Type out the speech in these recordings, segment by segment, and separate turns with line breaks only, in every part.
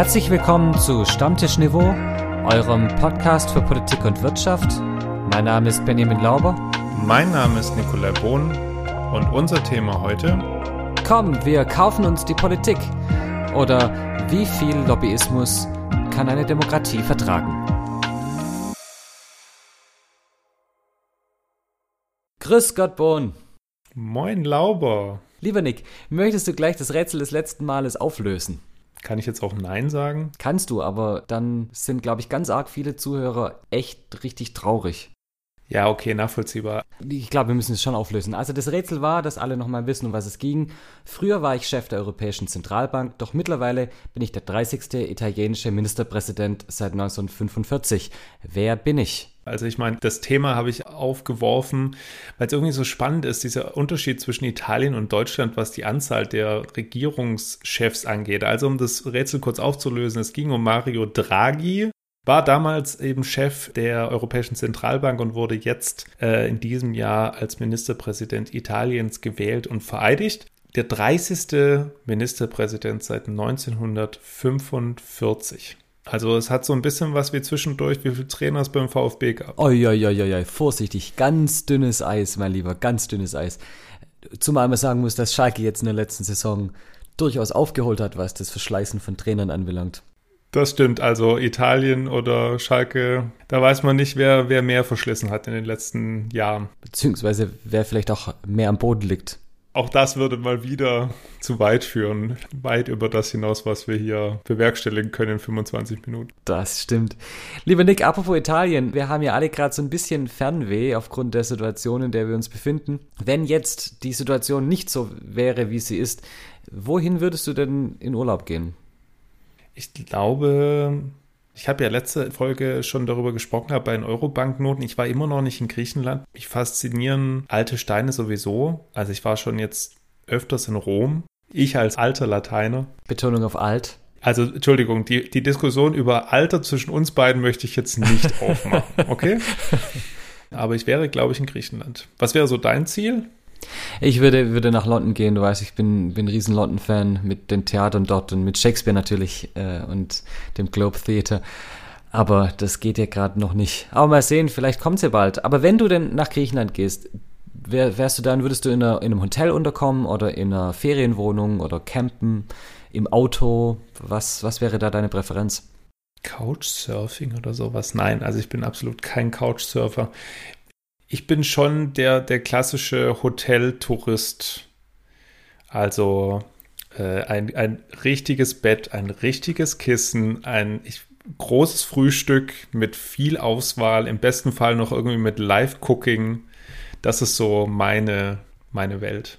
Herzlich willkommen zu Stammtisch Niveau, eurem Podcast für Politik und Wirtschaft. Mein Name ist Benjamin Lauber.
Mein Name ist Nikolai Bohn und unser Thema heute.
Komm, wir kaufen uns die Politik. Oder wie viel Lobbyismus kann eine Demokratie vertragen? Grüß Gott, Bohn.
Moin, Lauber.
Lieber Nick, möchtest du gleich das Rätsel des letzten Males auflösen?
Kann ich jetzt auch Nein sagen?
Kannst du, aber dann sind, glaube ich, ganz arg viele Zuhörer echt richtig traurig.
Ja, okay, nachvollziehbar.
Ich glaube, wir müssen es schon auflösen. Also das Rätsel war, dass alle nochmal wissen, um was es ging. Früher war ich Chef der Europäischen Zentralbank, doch mittlerweile bin ich der 30. italienische Ministerpräsident seit 1945. Wer bin ich?
Also ich meine, das Thema habe ich aufgeworfen, weil es irgendwie so spannend ist, dieser Unterschied zwischen Italien und Deutschland, was die Anzahl der Regierungschefs angeht. Also um das Rätsel kurz aufzulösen, es ging um Mario Draghi, war damals eben Chef der Europäischen Zentralbank und wurde jetzt äh, in diesem Jahr als Ministerpräsident Italiens gewählt und vereidigt. Der 30. Ministerpräsident seit 1945. Also es hat so ein bisschen was wie zwischendurch, wie viele Trainer es beim VfB gab.
Oi, vorsichtig, ganz dünnes Eis, mein Lieber, ganz dünnes Eis. Zumal man sagen muss, dass Schalke jetzt in der letzten Saison durchaus aufgeholt hat, was das Verschleißen von Trainern anbelangt.
Das stimmt, also Italien oder Schalke, da weiß man nicht, wer, wer mehr verschlissen hat in den letzten Jahren.
Beziehungsweise wer vielleicht auch mehr am Boden liegt.
Auch das würde mal wieder zu weit führen. Weit über das hinaus, was wir hier bewerkstelligen können in 25 Minuten.
Das stimmt. Lieber Nick, apropos Italien, wir haben ja alle gerade so ein bisschen Fernweh aufgrund der Situation, in der wir uns befinden. Wenn jetzt die Situation nicht so wäre, wie sie ist, wohin würdest du denn in Urlaub gehen?
Ich glaube, ich habe ja letzte Folge schon darüber gesprochen, bei den Eurobanknoten. Ich war immer noch nicht in Griechenland. Mich faszinieren alte Steine sowieso. Also ich war schon jetzt öfters in Rom. Ich als alter Lateiner.
Betonung auf alt.
Also, Entschuldigung, die, die Diskussion über Alter zwischen uns beiden möchte ich jetzt nicht aufmachen, okay? Aber ich wäre, glaube ich, in Griechenland. Was wäre so dein Ziel?
Ich würde, würde nach London gehen, du weißt, ich bin, bin ein riesen London-Fan mit den Theatern dort und mit Shakespeare natürlich äh, und dem Globe Theatre. Aber das geht ja gerade noch nicht. Aber mal sehen, vielleicht kommt es ja bald. Aber wenn du denn nach Griechenland gehst, wär, wärst du dann, würdest du in, einer, in einem Hotel unterkommen oder in einer Ferienwohnung oder campen, im Auto? Was, was wäre da deine Präferenz?
Couchsurfing oder sowas? Nein, also ich bin absolut kein Couchsurfer ich bin schon der, der klassische Hoteltourist. Also äh, ein, ein richtiges Bett, ein richtiges Kissen, ein ich, großes Frühstück mit viel Auswahl, im besten Fall noch irgendwie mit Live-Cooking. Das ist so meine, meine Welt.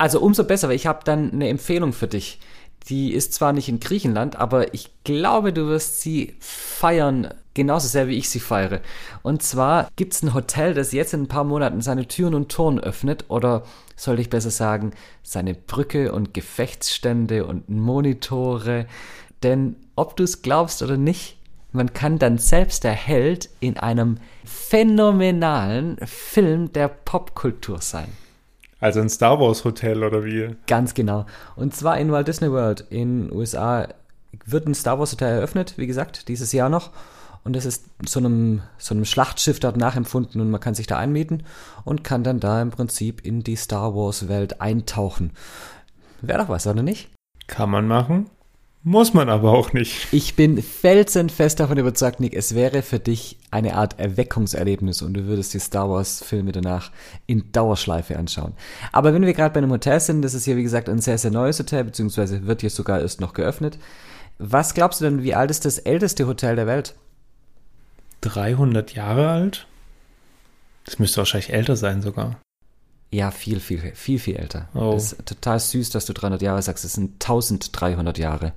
Also umso besser, weil ich habe dann eine Empfehlung für dich. Die ist zwar nicht in Griechenland, aber ich glaube, du wirst sie feiern, genauso sehr wie ich sie feiere. Und zwar gibt es ein Hotel, das jetzt in ein paar Monaten seine Türen und Toren öffnet, oder sollte ich besser sagen, seine Brücke und Gefechtsstände und Monitore. Denn ob du es glaubst oder nicht, man kann dann selbst der Held in einem phänomenalen Film der Popkultur sein.
Also ein Star Wars Hotel oder wie?
Ganz genau. Und zwar in Walt Disney World in den USA wird ein Star Wars Hotel eröffnet, wie gesagt, dieses Jahr noch. Und das ist so einem, so einem Schlachtschiff dort nachempfunden und man kann sich da einmieten und kann dann da im Prinzip in die Star Wars Welt eintauchen. Wäre doch was, oder nicht?
Kann man machen. Muss man aber auch nicht.
Ich bin felsenfest davon überzeugt, Nick, es wäre für dich eine Art Erweckungserlebnis und du würdest die Star Wars-Filme danach in Dauerschleife anschauen. Aber wenn wir gerade bei einem Hotel sind, das ist hier wie gesagt ein sehr, sehr neues Hotel, beziehungsweise wird hier sogar erst noch geöffnet. Was glaubst du denn, wie alt ist das älteste Hotel der Welt?
300 Jahre alt? Das müsste wahrscheinlich älter sein sogar.
Ja, viel, viel, viel, viel älter. Oh. Das ist total süß, dass du 300 Jahre sagst. Es sind 1300 Jahre.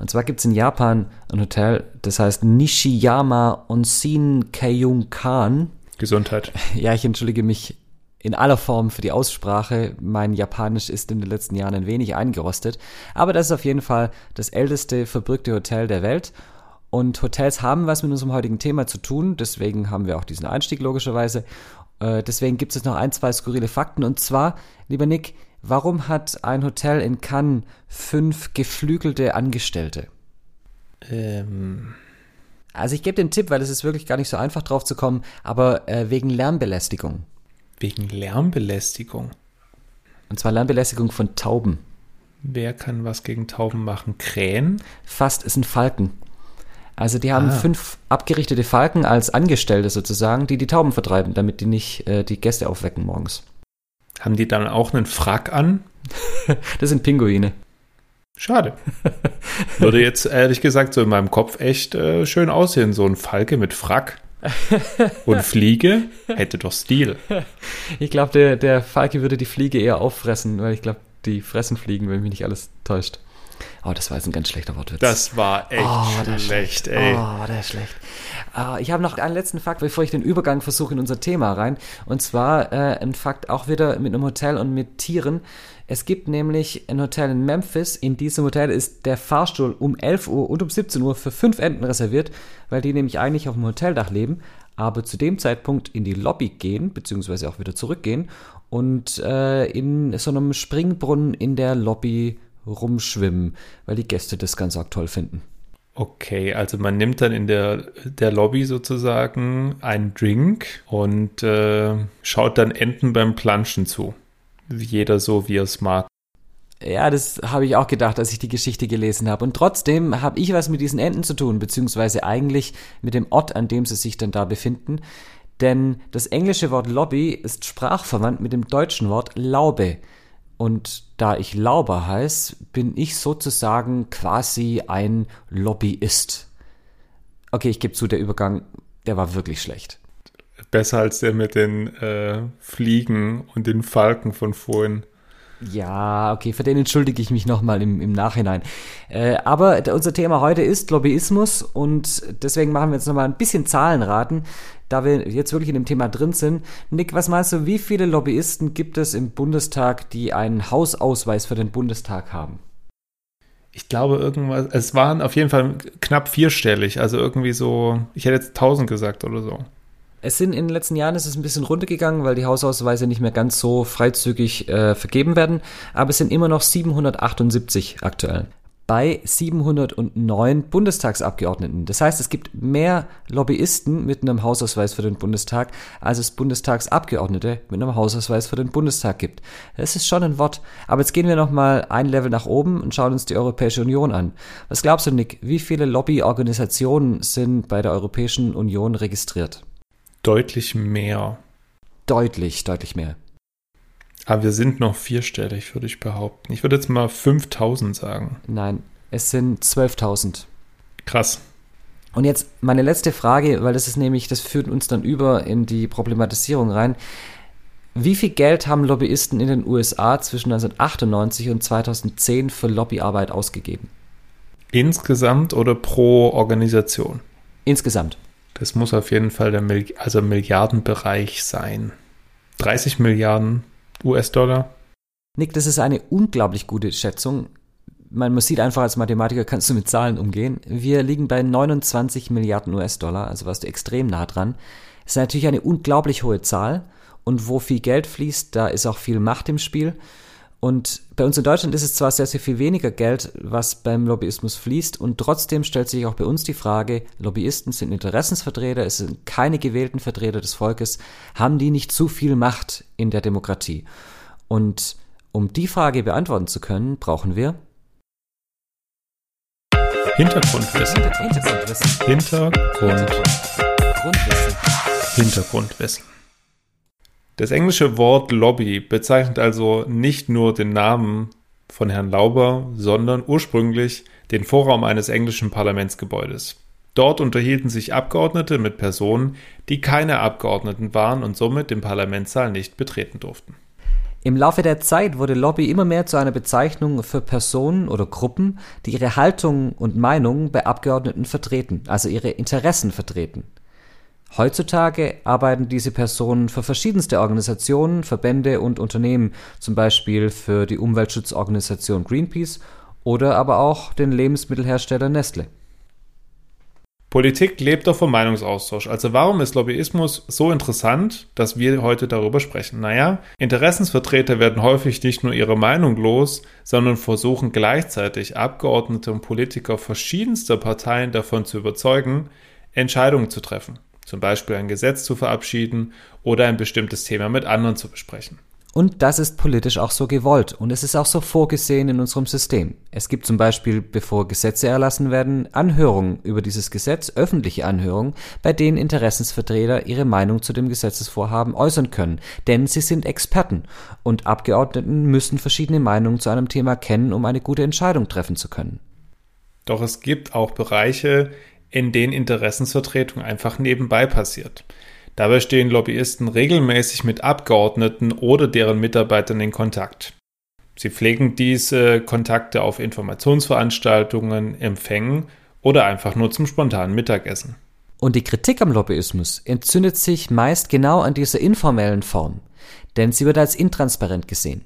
Und zwar gibt es in Japan ein Hotel, das heißt Nishiyama Onsen Keiyunkan.
Gesundheit.
Ja, ich entschuldige mich in aller Form für die Aussprache. Mein Japanisch ist in den letzten Jahren ein wenig eingerostet. Aber das ist auf jeden Fall das älteste verbürgte Hotel der Welt. Und Hotels haben was mit unserem heutigen Thema zu tun. Deswegen haben wir auch diesen Einstieg logischerweise. Äh, deswegen gibt es noch ein, zwei skurrile Fakten. Und zwar, lieber Nick, warum hat ein Hotel in Cannes fünf geflügelte Angestellte?
Ähm.
Also ich gebe den Tipp, weil es ist wirklich gar nicht so einfach drauf zu kommen, aber äh, wegen Lärmbelästigung.
Wegen Lärmbelästigung.
Und zwar Lärmbelästigung von Tauben.
Wer kann was gegen Tauben machen? Krähen?
Fast ist ein Falken. Also die haben
Ah.
fünf abgerichtete Falken als Angestellte sozusagen, die die Tauben vertreiben, damit die nicht äh, die Gäste aufwecken morgens.
Haben die dann auch einen Frack an?
Das sind Pinguine.
Schade. Würde jetzt ehrlich gesagt so in meinem Kopf echt äh, schön aussehen. So ein Falke mit Frack und Fliege hätte doch Stil.
Ich glaube, der, der Falke würde die Fliege eher auffressen, weil ich glaube, die fressen Fliegen, wenn mich nicht alles täuscht. Oh, das war jetzt ein ganz schlechter Wortwitz.
Das war echt
Oh, der ist
schlecht, ey.
Oh, der ist schlecht. Ah, ich habe noch einen letzten Fakt, bevor ich den Übergang versuche in unser Thema rein. Und zwar äh, ein Fakt auch wieder mit einem Hotel und mit Tieren. Es gibt nämlich ein Hotel in Memphis. In diesem Hotel ist der Fahrstuhl um 11 Uhr und um 17 Uhr für fünf Enten reserviert, weil die nämlich eigentlich auf dem Hoteldach leben, aber zu dem Zeitpunkt in die Lobby gehen, beziehungsweise auch wieder zurückgehen und äh, in so einem Springbrunnen in der Lobby rumschwimmen, weil die Gäste das ganz arg toll finden.
Okay, also man nimmt dann in der, der Lobby sozusagen einen Drink und äh, schaut dann Enten beim Planschen zu. Jeder so, wie er es mag.
Ja, das habe ich auch gedacht, als ich die Geschichte gelesen habe. Und trotzdem habe ich was mit diesen Enten zu tun, beziehungsweise eigentlich mit dem Ort, an dem sie sich dann da befinden. Denn das englische Wort Lobby ist sprachverwandt mit dem deutschen Wort Laube. Und da ich Lauber heiß, bin ich sozusagen quasi ein Lobbyist. Okay, ich gebe zu, der Übergang, der war wirklich schlecht.
Besser als der mit den äh, Fliegen und den Falken von vorhin.
Ja, okay, für den entschuldige ich mich nochmal im, im Nachhinein. Äh, aber unser Thema heute ist Lobbyismus und deswegen machen wir jetzt nochmal ein bisschen Zahlenraten, da wir jetzt wirklich in dem Thema drin sind. Nick, was meinst du, wie viele Lobbyisten gibt es im Bundestag, die einen Hausausweis für den Bundestag haben?
Ich glaube irgendwas, es waren auf jeden Fall knapp vierstellig, also irgendwie so, ich hätte jetzt 1000 gesagt oder so.
Es sind in den letzten Jahren ist es ein bisschen runtergegangen, weil die Hausausweise nicht mehr ganz so freizügig äh, vergeben werden, aber es sind immer noch 778 aktuell. Bei 709 Bundestagsabgeordneten. Das heißt, es gibt mehr Lobbyisten mit einem Hausausweis für den Bundestag, als es Bundestagsabgeordnete mit einem Hausausweis für den Bundestag gibt. Das ist schon ein Wort. Aber jetzt gehen wir nochmal ein Level nach oben und schauen uns die Europäische Union an. Was glaubst du, Nick? Wie viele Lobbyorganisationen sind bei der Europäischen Union registriert?
Deutlich mehr.
Deutlich, deutlich mehr.
Aber wir sind noch vierstellig, würde ich behaupten. Ich würde jetzt mal 5000 sagen.
Nein, es sind 12.000.
Krass.
Und jetzt meine letzte Frage, weil das ist nämlich, das führt uns dann über in die Problematisierung rein. Wie viel Geld haben Lobbyisten in den USA zwischen 1998 und 2010 für Lobbyarbeit ausgegeben?
Insgesamt oder pro Organisation?
Insgesamt.
Das muss auf jeden Fall der Mil also Milliardenbereich sein. 30 Milliarden US-Dollar.
Nick, das ist eine unglaublich gute Schätzung. Man, man sieht einfach, als Mathematiker kannst du mit Zahlen umgehen. Wir liegen bei 29 Milliarden US-Dollar, also warst du extrem nah dran. Das ist natürlich eine unglaublich hohe Zahl. Und wo viel Geld fließt, da ist auch viel Macht im Spiel. Und bei uns in Deutschland ist es zwar sehr, sehr viel weniger Geld, was beim Lobbyismus fließt, und trotzdem stellt sich auch bei uns die Frage, Lobbyisten sind Interessensvertreter, es sind keine gewählten Vertreter des Volkes, haben die nicht zu viel Macht in der Demokratie? Und um die Frage beantworten zu können, brauchen wir
Hintergrundwissen.
Hintergrundwissen.
Hintergrund.
Grundwissen.
Hintergrundwissen. Das englische Wort Lobby bezeichnet also nicht nur den Namen von Herrn Lauber, sondern ursprünglich den Vorraum eines englischen Parlamentsgebäudes. Dort unterhielten sich Abgeordnete mit Personen, die keine Abgeordneten waren und somit den Parlamentssaal nicht betreten durften.
Im Laufe der Zeit wurde Lobby immer mehr zu einer Bezeichnung für Personen oder Gruppen, die ihre Haltung und Meinung bei Abgeordneten vertreten, also ihre Interessen vertreten. Heutzutage arbeiten diese Personen für verschiedenste Organisationen, Verbände und Unternehmen, zum Beispiel für die Umweltschutzorganisation Greenpeace oder aber auch den Lebensmittelhersteller Nestle.
Politik lebt doch vom Meinungsaustausch. Also warum ist Lobbyismus so interessant, dass wir heute darüber sprechen? Naja, Interessensvertreter werden häufig nicht nur ihre Meinung los, sondern versuchen gleichzeitig Abgeordnete und Politiker verschiedenster Parteien davon zu überzeugen, Entscheidungen zu treffen. Zum Beispiel ein Gesetz zu verabschieden oder ein bestimmtes Thema mit anderen zu besprechen.
Und das ist politisch auch so gewollt und es ist auch so vorgesehen in unserem System. Es gibt zum Beispiel, bevor Gesetze erlassen werden, Anhörungen über dieses Gesetz, öffentliche Anhörungen, bei denen Interessensvertreter ihre Meinung zu dem Gesetzesvorhaben äußern können, denn sie sind Experten und Abgeordneten müssen verschiedene Meinungen zu einem Thema kennen, um eine gute Entscheidung treffen zu können.
Doch es gibt auch Bereiche, in denen Interessensvertretung einfach nebenbei passiert. Dabei stehen Lobbyisten regelmäßig mit Abgeordneten oder deren Mitarbeitern in Kontakt. Sie pflegen diese Kontakte auf Informationsveranstaltungen, Empfängen oder einfach nur zum spontanen Mittagessen.
Und die Kritik am Lobbyismus entzündet sich meist genau an dieser informellen Form, denn sie wird als intransparent gesehen.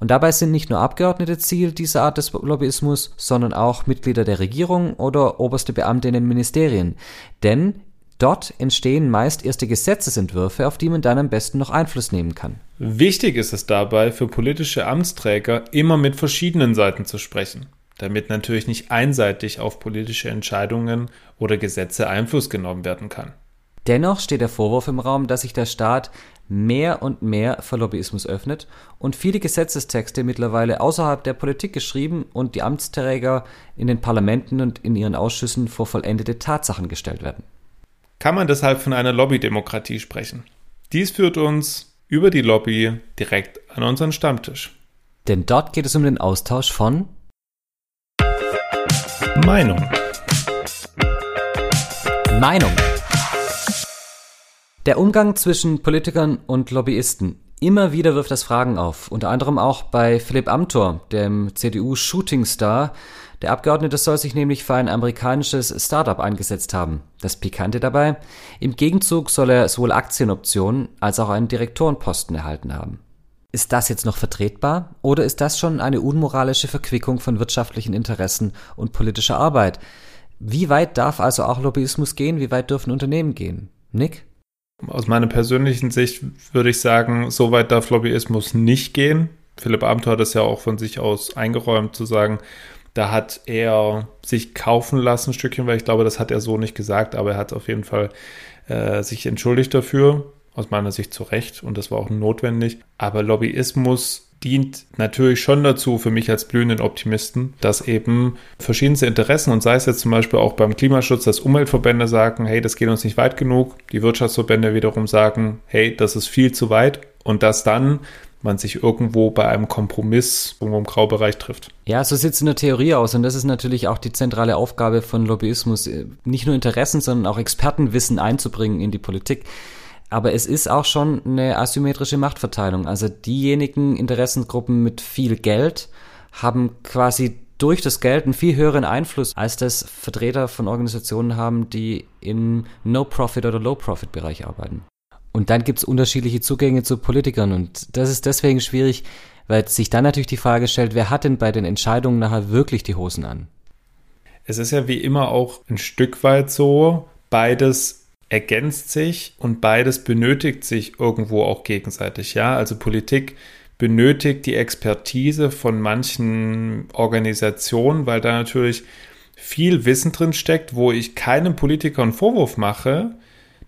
Und dabei sind nicht nur Abgeordnete Ziel dieser Art des Lobbyismus, sondern auch Mitglieder der Regierung oder oberste Beamte in den Ministerien. Denn Dort entstehen meist erste Gesetzesentwürfe, auf die man dann am besten noch Einfluss nehmen kann.
Wichtig ist es dabei, für politische Amtsträger immer mit verschiedenen Seiten zu sprechen, damit natürlich nicht einseitig auf politische Entscheidungen oder Gesetze Einfluss genommen werden kann.
Dennoch steht der Vorwurf im Raum, dass sich der Staat mehr und mehr für Lobbyismus öffnet und viele Gesetzestexte mittlerweile außerhalb der Politik geschrieben und die Amtsträger in den Parlamenten und in ihren Ausschüssen vor vollendete Tatsachen gestellt werden
kann man deshalb von einer Lobbydemokratie sprechen. Dies führt uns über die Lobby direkt an unseren Stammtisch.
Denn dort geht es um den Austausch von
Meinung.
Meinung. Der Umgang zwischen Politikern und Lobbyisten. Immer wieder wirft das Fragen auf, unter anderem auch bei Philipp Amthor, dem CDU-Shootingstar, der Abgeordnete soll sich nämlich für ein amerikanisches Startup eingesetzt haben. Das Pikante dabei, im Gegenzug soll er sowohl Aktienoptionen als auch einen Direktorenposten erhalten haben. Ist das jetzt noch vertretbar oder ist das schon eine unmoralische Verquickung von wirtschaftlichen Interessen und politischer Arbeit? Wie weit darf also auch Lobbyismus gehen? Wie weit dürfen Unternehmen gehen? Nick?
Aus meiner persönlichen Sicht würde ich sagen, so weit darf Lobbyismus nicht gehen. Philipp Abenteuer hat es ja auch von sich aus eingeräumt, zu sagen, da hat er sich kaufen lassen, ein Stückchen, weil ich glaube, das hat er so nicht gesagt, aber er hat auf jeden Fall äh, sich entschuldigt dafür, aus meiner Sicht zu Recht, und das war auch notwendig. Aber Lobbyismus dient natürlich schon dazu, für mich als blühenden Optimisten, dass eben verschiedenste Interessen und sei es jetzt zum Beispiel auch beim Klimaschutz, dass Umweltverbände sagen, hey, das geht uns nicht weit genug, die Wirtschaftsverbände wiederum sagen, hey, das ist viel zu weit und dass dann man sich irgendwo bei einem Kompromiss irgendwo im Graubereich trifft.
Ja, so sieht es in der Theorie aus und das ist natürlich auch die zentrale Aufgabe von Lobbyismus, äh, nicht nur Interessen, sondern auch Expertenwissen einzubringen in die Politik. Aber es ist auch schon eine asymmetrische Machtverteilung. Also diejenigen Interessengruppen mit viel Geld haben quasi durch das Geld einen viel höheren Einfluss, als das Vertreter von Organisationen haben, die im No-Profit- oder Low-Profit-Bereich arbeiten. Und dann gibt es unterschiedliche Zugänge zu Politikern und das ist deswegen schwierig, weil sich dann natürlich die Frage stellt, wer hat denn bei den Entscheidungen nachher wirklich die Hosen an?
Es ist ja wie immer auch ein Stück weit so, beides ergänzt sich und beides benötigt sich irgendwo auch gegenseitig. Ja, also Politik benötigt die Expertise von manchen Organisationen, weil da natürlich viel Wissen drin steckt, wo ich keinem Politiker einen Vorwurf mache,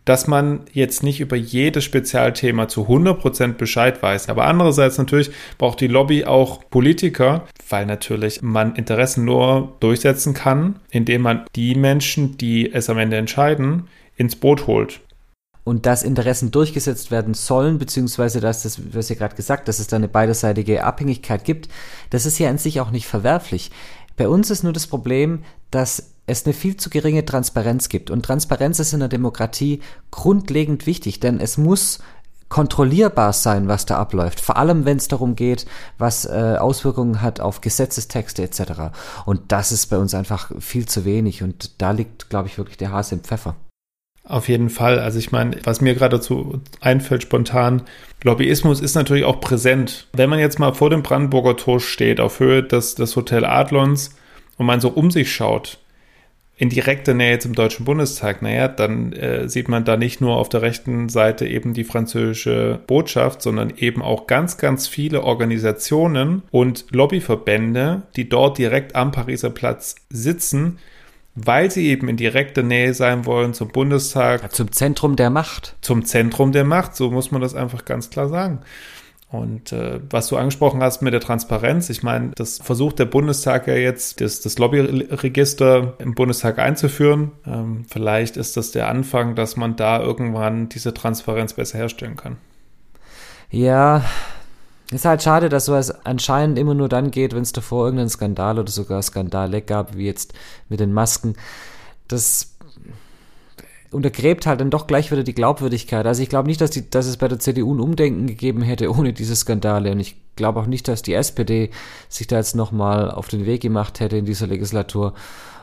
dass man jetzt nicht über jedes Spezialthema zu 100% Bescheid weiß. Aber andererseits natürlich braucht die Lobby auch Politiker, weil natürlich man Interessen nur durchsetzen kann, indem man die Menschen, die es am Ende entscheiden, ins Boot holt.
Und dass Interessen durchgesetzt werden sollen, beziehungsweise dass das, was ihr gerade gesagt, dass es da eine beiderseitige Abhängigkeit gibt, das ist ja an sich auch nicht verwerflich. Bei uns ist nur das Problem, dass es eine viel zu geringe Transparenz gibt. Und Transparenz ist in der Demokratie grundlegend wichtig, denn es muss kontrollierbar sein, was da abläuft. Vor allem, wenn es darum geht, was äh, Auswirkungen hat auf Gesetzestexte etc. Und das ist bei uns einfach viel zu wenig. Und da liegt, glaube ich, wirklich der Hase im Pfeffer.
Auf jeden Fall. Also ich meine, was mir gerade dazu einfällt spontan, Lobbyismus ist natürlich auch präsent. Wenn man jetzt mal vor dem Brandenburger Tor steht, auf Höhe des, des Hotel Adlons und man so um sich schaut, in direkter Nähe zum Deutschen Bundestag, naja, dann äh, sieht man da nicht nur auf der rechten Seite eben die französische Botschaft, sondern eben auch ganz, ganz viele Organisationen und Lobbyverbände, die dort direkt am Pariser Platz sitzen, weil sie eben in direkter Nähe sein wollen zum Bundestag. Ja,
zum Zentrum der Macht.
Zum Zentrum der Macht, so muss man das einfach ganz klar sagen. Und äh, was du angesprochen hast mit der Transparenz, ich meine, das versucht der Bundestag ja jetzt, das, das Lobbyregister im Bundestag einzuführen. Ähm, vielleicht ist das der Anfang, dass man da irgendwann diese Transparenz besser herstellen kann.
Ja, ist halt schade, dass sowas anscheinend immer nur dann geht, wenn es davor irgendeinen Skandal oder sogar Skandale gab, wie jetzt mit den Masken. Das untergräbt halt dann doch gleich wieder die Glaubwürdigkeit. Also ich glaube nicht, dass, die, dass es bei der CDU ein Umdenken gegeben hätte ohne diese Skandale. Und ich glaube auch nicht, dass die SPD sich da jetzt nochmal auf den Weg gemacht hätte in dieser Legislatur.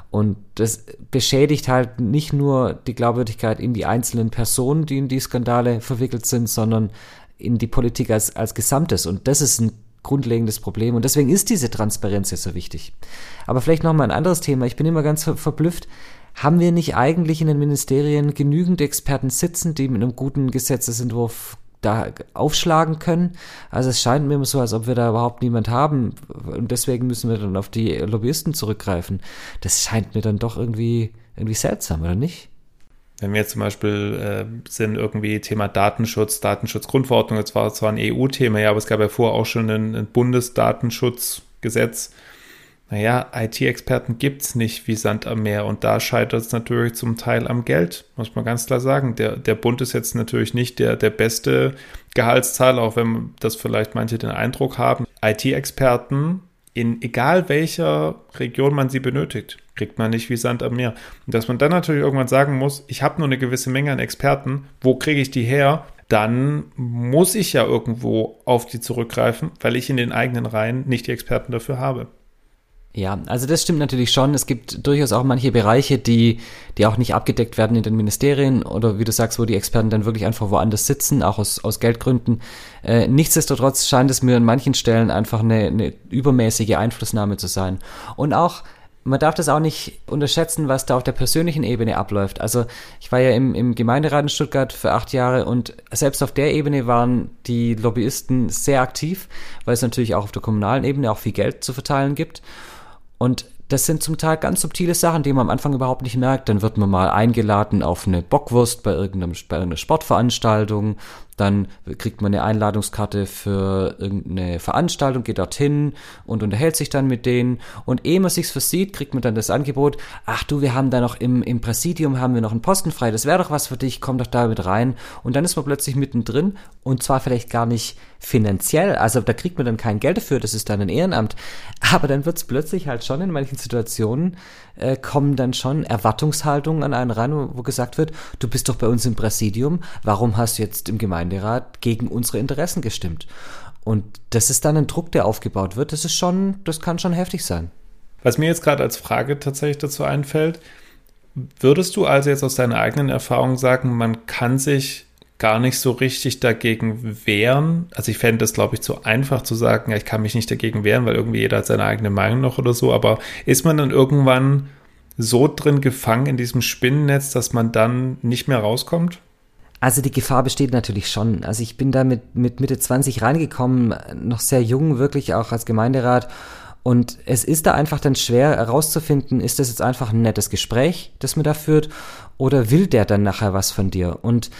Und das beschädigt halt nicht nur die Glaubwürdigkeit in die einzelnen Personen, die in die Skandale verwickelt sind, sondern in die Politik als, als Gesamtes. Und das ist ein grundlegendes Problem. Und deswegen ist diese Transparenz ja so wichtig. Aber vielleicht nochmal ein anderes Thema. Ich bin immer ganz verblüfft, haben wir nicht eigentlich in den Ministerien genügend Experten sitzen, die mit einem guten Gesetzesentwurf da aufschlagen können. Also es scheint mir immer so, als ob wir da überhaupt niemand haben und deswegen müssen wir dann auf die Lobbyisten zurückgreifen. Das scheint mir dann doch irgendwie, irgendwie seltsam, oder nicht?
Wenn wir jetzt zum Beispiel äh, sind irgendwie Thema Datenschutz, Datenschutzgrundverordnung, das war zwar ein EU-Thema, ja, aber es gab ja vorher auch schon ein, ein Bundesdatenschutzgesetz naja, IT-Experten gibt es nicht wie Sand am Meer und da scheitert es natürlich zum Teil am Geld, muss man ganz klar sagen. Der, der Bund ist jetzt natürlich nicht der, der beste Gehaltszahler, auch wenn das vielleicht manche den Eindruck haben. IT-Experten in egal welcher Region man sie benötigt, kriegt man nicht wie Sand am Meer. Und dass man dann natürlich irgendwann sagen muss, ich habe nur eine gewisse Menge an Experten, wo kriege ich die her? Dann muss ich ja irgendwo auf die zurückgreifen, weil ich in den eigenen Reihen nicht die Experten dafür habe.
Ja, also das stimmt natürlich schon. Es gibt durchaus auch manche Bereiche, die, die auch nicht abgedeckt werden in den Ministerien oder wie du sagst, wo die Experten dann wirklich einfach woanders sitzen, auch aus, aus Geldgründen. Äh, nichtsdestotrotz scheint es mir an manchen Stellen einfach eine, eine übermäßige Einflussnahme zu sein. Und auch, man darf das auch nicht unterschätzen, was da auf der persönlichen Ebene abläuft. Also ich war ja im, im Gemeinderat in Stuttgart für acht Jahre und selbst auf der Ebene waren die Lobbyisten sehr aktiv, weil es natürlich auch auf der kommunalen Ebene auch viel Geld zu verteilen gibt. Und das sind zum Teil ganz subtile Sachen, die man am Anfang überhaupt nicht merkt. Dann wird man mal eingeladen auf eine Bockwurst bei, irgendeinem, bei irgendeiner Sportveranstaltung dann kriegt man eine Einladungskarte für irgendeine Veranstaltung, geht dorthin und unterhält sich dann mit denen. Und ehe man sich's versieht, kriegt man dann das Angebot, ach du, wir haben da noch im, im Präsidium haben wir noch einen Posten frei, das wäre doch was für dich, komm doch da mit rein. Und dann ist man plötzlich mittendrin und zwar vielleicht gar nicht finanziell, also da kriegt man dann kein Geld dafür, das ist dann ein Ehrenamt. Aber dann wird's plötzlich halt schon in manchen Situationen äh, kommen dann schon Erwartungshaltungen an einen ran, wo, gesagt wird, du bist doch bei uns im Präsidium, warum hast du jetzt im Gemeinderat gegen unsere Interessen gestimmt? Und das ist dann ein Druck, der aufgebaut wird. Das ist schon, das kann schon heftig sein.
Was mir jetzt gerade als Frage tatsächlich dazu einfällt, würdest du also jetzt aus deiner eigenen Erfahrung sagen, man kann sich gar nicht so richtig dagegen wehren. Also ich fände es, glaube ich, zu einfach zu sagen, ich kann mich nicht dagegen wehren, weil irgendwie jeder hat seine eigene Meinung noch oder so. Aber ist man dann irgendwann so drin gefangen in diesem Spinnennetz, dass man dann nicht mehr rauskommt?
Also die Gefahr besteht natürlich schon. Also ich bin da mit, mit Mitte 20 reingekommen, noch sehr jung, wirklich auch als Gemeinderat. Und es ist da einfach dann schwer herauszufinden, ist das jetzt einfach ein nettes Gespräch, das man da führt, oder will der dann nachher was von dir? Und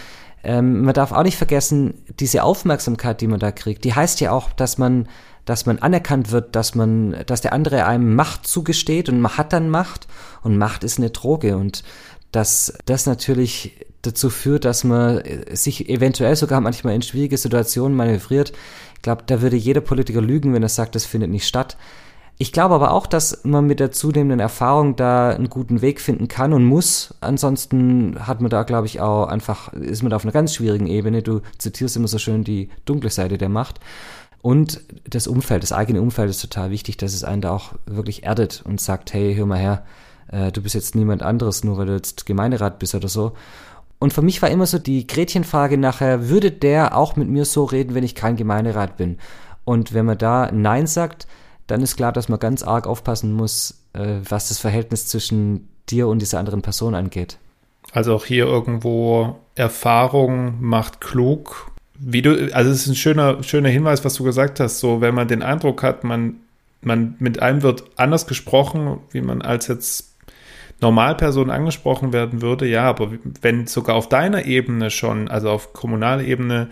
ähm, man darf auch nicht vergessen, diese Aufmerksamkeit, die man da kriegt, die heißt ja auch, dass man, dass man anerkannt wird, dass man, dass der andere einem Macht zugesteht und man hat dann Macht und Macht ist eine Droge und dass das natürlich dazu führt, dass man sich eventuell sogar manchmal in schwierige Situationen manövriert. Ich glaube, da würde jeder Politiker lügen, wenn er sagt, das findet nicht statt. Ich glaube aber auch, dass man mit der zunehmenden Erfahrung da einen guten Weg finden kann und muss. Ansonsten hat man da, glaube ich, auch einfach, ist man da auf einer ganz schwierigen Ebene. Du zitierst immer so schön die dunkle Seite der Macht. Und das Umfeld, das eigene Umfeld ist total wichtig, dass es einen da auch wirklich erdet und sagt, hey, hör mal her, äh, du bist jetzt niemand anderes, nur weil du jetzt Gemeinderat bist oder so. Und für mich war immer so die Gretchenfrage nachher, würde der auch mit mir so reden, wenn ich kein Gemeinderat bin? Und wenn man da Nein sagt, dann ist klar, dass man ganz arg aufpassen muss, äh, was das Verhältnis zwischen dir und dieser anderen Person angeht.
Also auch hier irgendwo Erfahrung macht klug. Wie du, also es ist ein schöner, schöner Hinweis, was du gesagt hast. So, wenn man den Eindruck hat, man, man mit einem wird anders gesprochen, wie man als jetzt Normalperson angesprochen werden würde, ja, aber wenn sogar auf deiner Ebene schon, also auf kommunaler Ebene,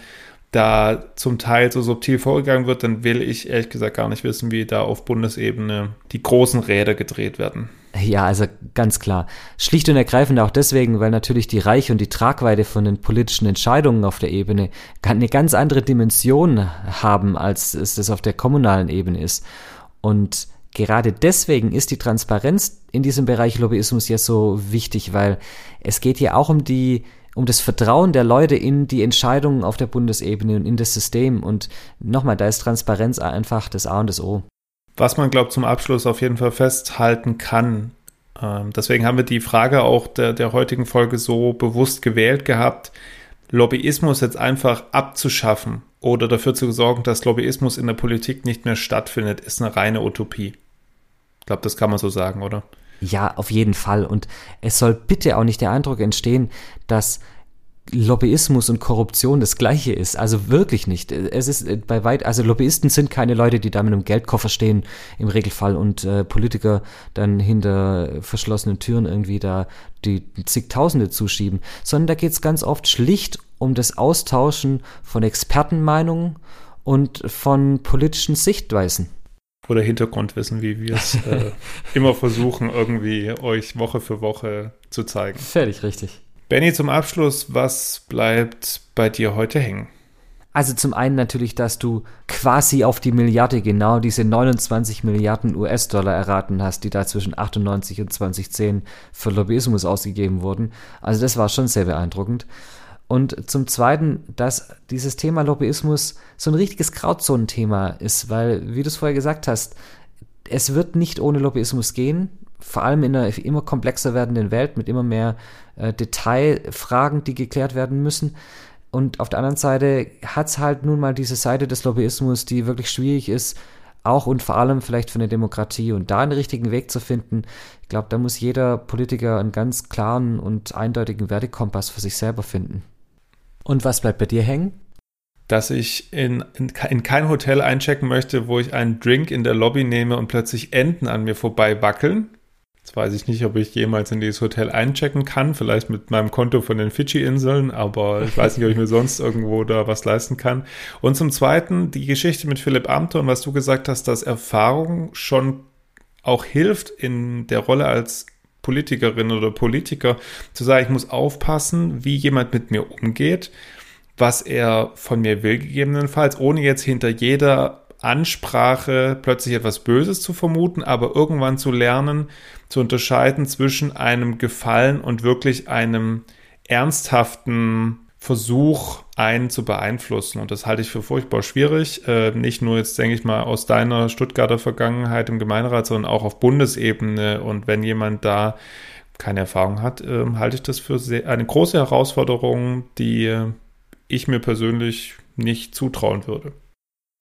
da zum Teil so subtil vorgegangen wird, dann will ich ehrlich gesagt gar nicht wissen, wie da auf Bundesebene die großen Räder gedreht werden.
Ja, also ganz klar. Schlicht und ergreifend auch deswegen, weil natürlich die Reiche und die Tragweite von den politischen Entscheidungen auf der Ebene eine ganz andere Dimension haben, als es das auf der kommunalen Ebene ist. Und gerade deswegen ist die Transparenz in diesem Bereich Lobbyismus ja so wichtig, weil es geht hier auch um die um das Vertrauen der Leute in die Entscheidungen auf der Bundesebene und in das System. Und nochmal, da ist Transparenz einfach das A und das O.
Was man, glaube zum Abschluss auf jeden Fall festhalten kann, ähm, deswegen haben wir die Frage auch der, der heutigen Folge so bewusst gewählt gehabt, Lobbyismus jetzt einfach abzuschaffen oder dafür zu sorgen, dass Lobbyismus in der Politik nicht mehr stattfindet, ist eine reine Utopie. Ich glaube, das kann man so sagen, oder?
Ja, auf jeden Fall. Und es soll bitte auch nicht der Eindruck entstehen, dass Lobbyismus und Korruption das gleiche ist. Also wirklich nicht. Es ist äh, bei weit, also Lobbyisten sind keine Leute, die da mit einem Geldkoffer stehen im Regelfall und äh, Politiker dann hinter verschlossenen Türen irgendwie da die zigtausende zuschieben, sondern da geht es ganz oft schlicht um das Austauschen von Expertenmeinungen und von politischen Sichtweisen
oder Hintergrundwissen, wie wir es äh, immer versuchen, irgendwie euch Woche für Woche zu zeigen.
Völlig richtig.
Benny, zum Abschluss, was bleibt bei dir heute hängen?
Also zum einen natürlich, dass du quasi auf die Milliarde genau diese 29 Milliarden US-Dollar erraten hast, die da zwischen 98 und 2010 für Lobbyismus ausgegeben wurden. Also das war schon sehr beeindruckend. Und zum Zweiten, dass dieses Thema Lobbyismus so ein richtiges Grauzonenthema ist, weil, wie du es vorher gesagt hast, es wird nicht ohne Lobbyismus gehen, vor allem in einer immer komplexer werdenden Welt mit immer mehr äh, Detailfragen, die geklärt werden müssen. Und auf der anderen Seite hat es halt nun mal diese Seite des Lobbyismus, die wirklich schwierig ist, auch und vor allem vielleicht für eine Demokratie und da einen richtigen Weg zu finden. Ich glaube, da muss jeder Politiker einen ganz klaren und eindeutigen Wertekompass für sich selber finden. Und was bleibt bei dir hängen?
Dass ich in, in, in, kein Hotel einchecken möchte, wo ich einen Drink in der Lobby nehme und plötzlich Enten an mir vorbei wackeln. Jetzt weiß ich nicht, ob ich jemals in dieses Hotel einchecken kann, vielleicht mit meinem Konto von den Fidschi-Inseln, aber ich weiß nicht, ob ich mir sonst irgendwo da was leisten kann. Und zum Zweiten die Geschichte mit Philipp Amthor und was du gesagt hast, dass Erfahrung schon auch hilft in der Rolle als Politikerin oder Politiker, zu sagen, ich muss aufpassen, wie jemand mit mir umgeht, was er von mir will, gegebenenfalls, ohne jetzt hinter jeder Ansprache plötzlich etwas Böses zu vermuten, aber irgendwann zu lernen, zu unterscheiden zwischen einem Gefallen und wirklich einem ernsthaften Versuch, einen zu beeinflussen. Und das halte ich für furchtbar schwierig. Äh, nicht nur jetzt, denke ich mal, aus deiner Stuttgarter Vergangenheit im Gemeinderat, sondern auch auf Bundesebene. Und wenn jemand da keine Erfahrung hat, äh, halte ich das für sehr, eine große Herausforderung, die ich mir persönlich nicht zutrauen würde.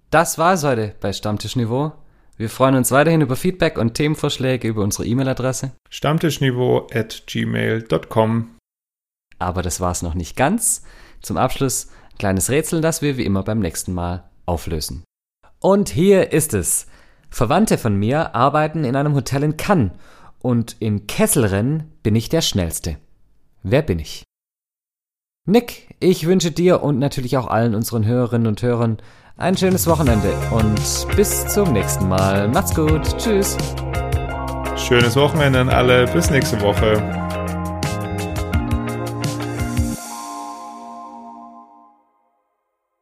Das war es heute bei Stammtischniveau. Wir freuen uns weiterhin über Feedback und Themenvorschläge über unsere E-Mail-Adresse
stammtischniveau at gmail.com.
Aber das war es noch nicht ganz. Zum Abschluss ein kleines Rätsel, das wir wie immer beim nächsten Mal auflösen. Und hier ist es. Verwandte von mir arbeiten in einem Hotel in Cannes und im Kesselrennen bin ich der Schnellste. Wer bin ich? Nick, ich wünsche dir und natürlich auch allen unseren Hörerinnen und Hörern ein schönes Wochenende und bis zum nächsten Mal. Macht's gut. Tschüss.
Schönes Wochenende an alle. Bis nächste Woche.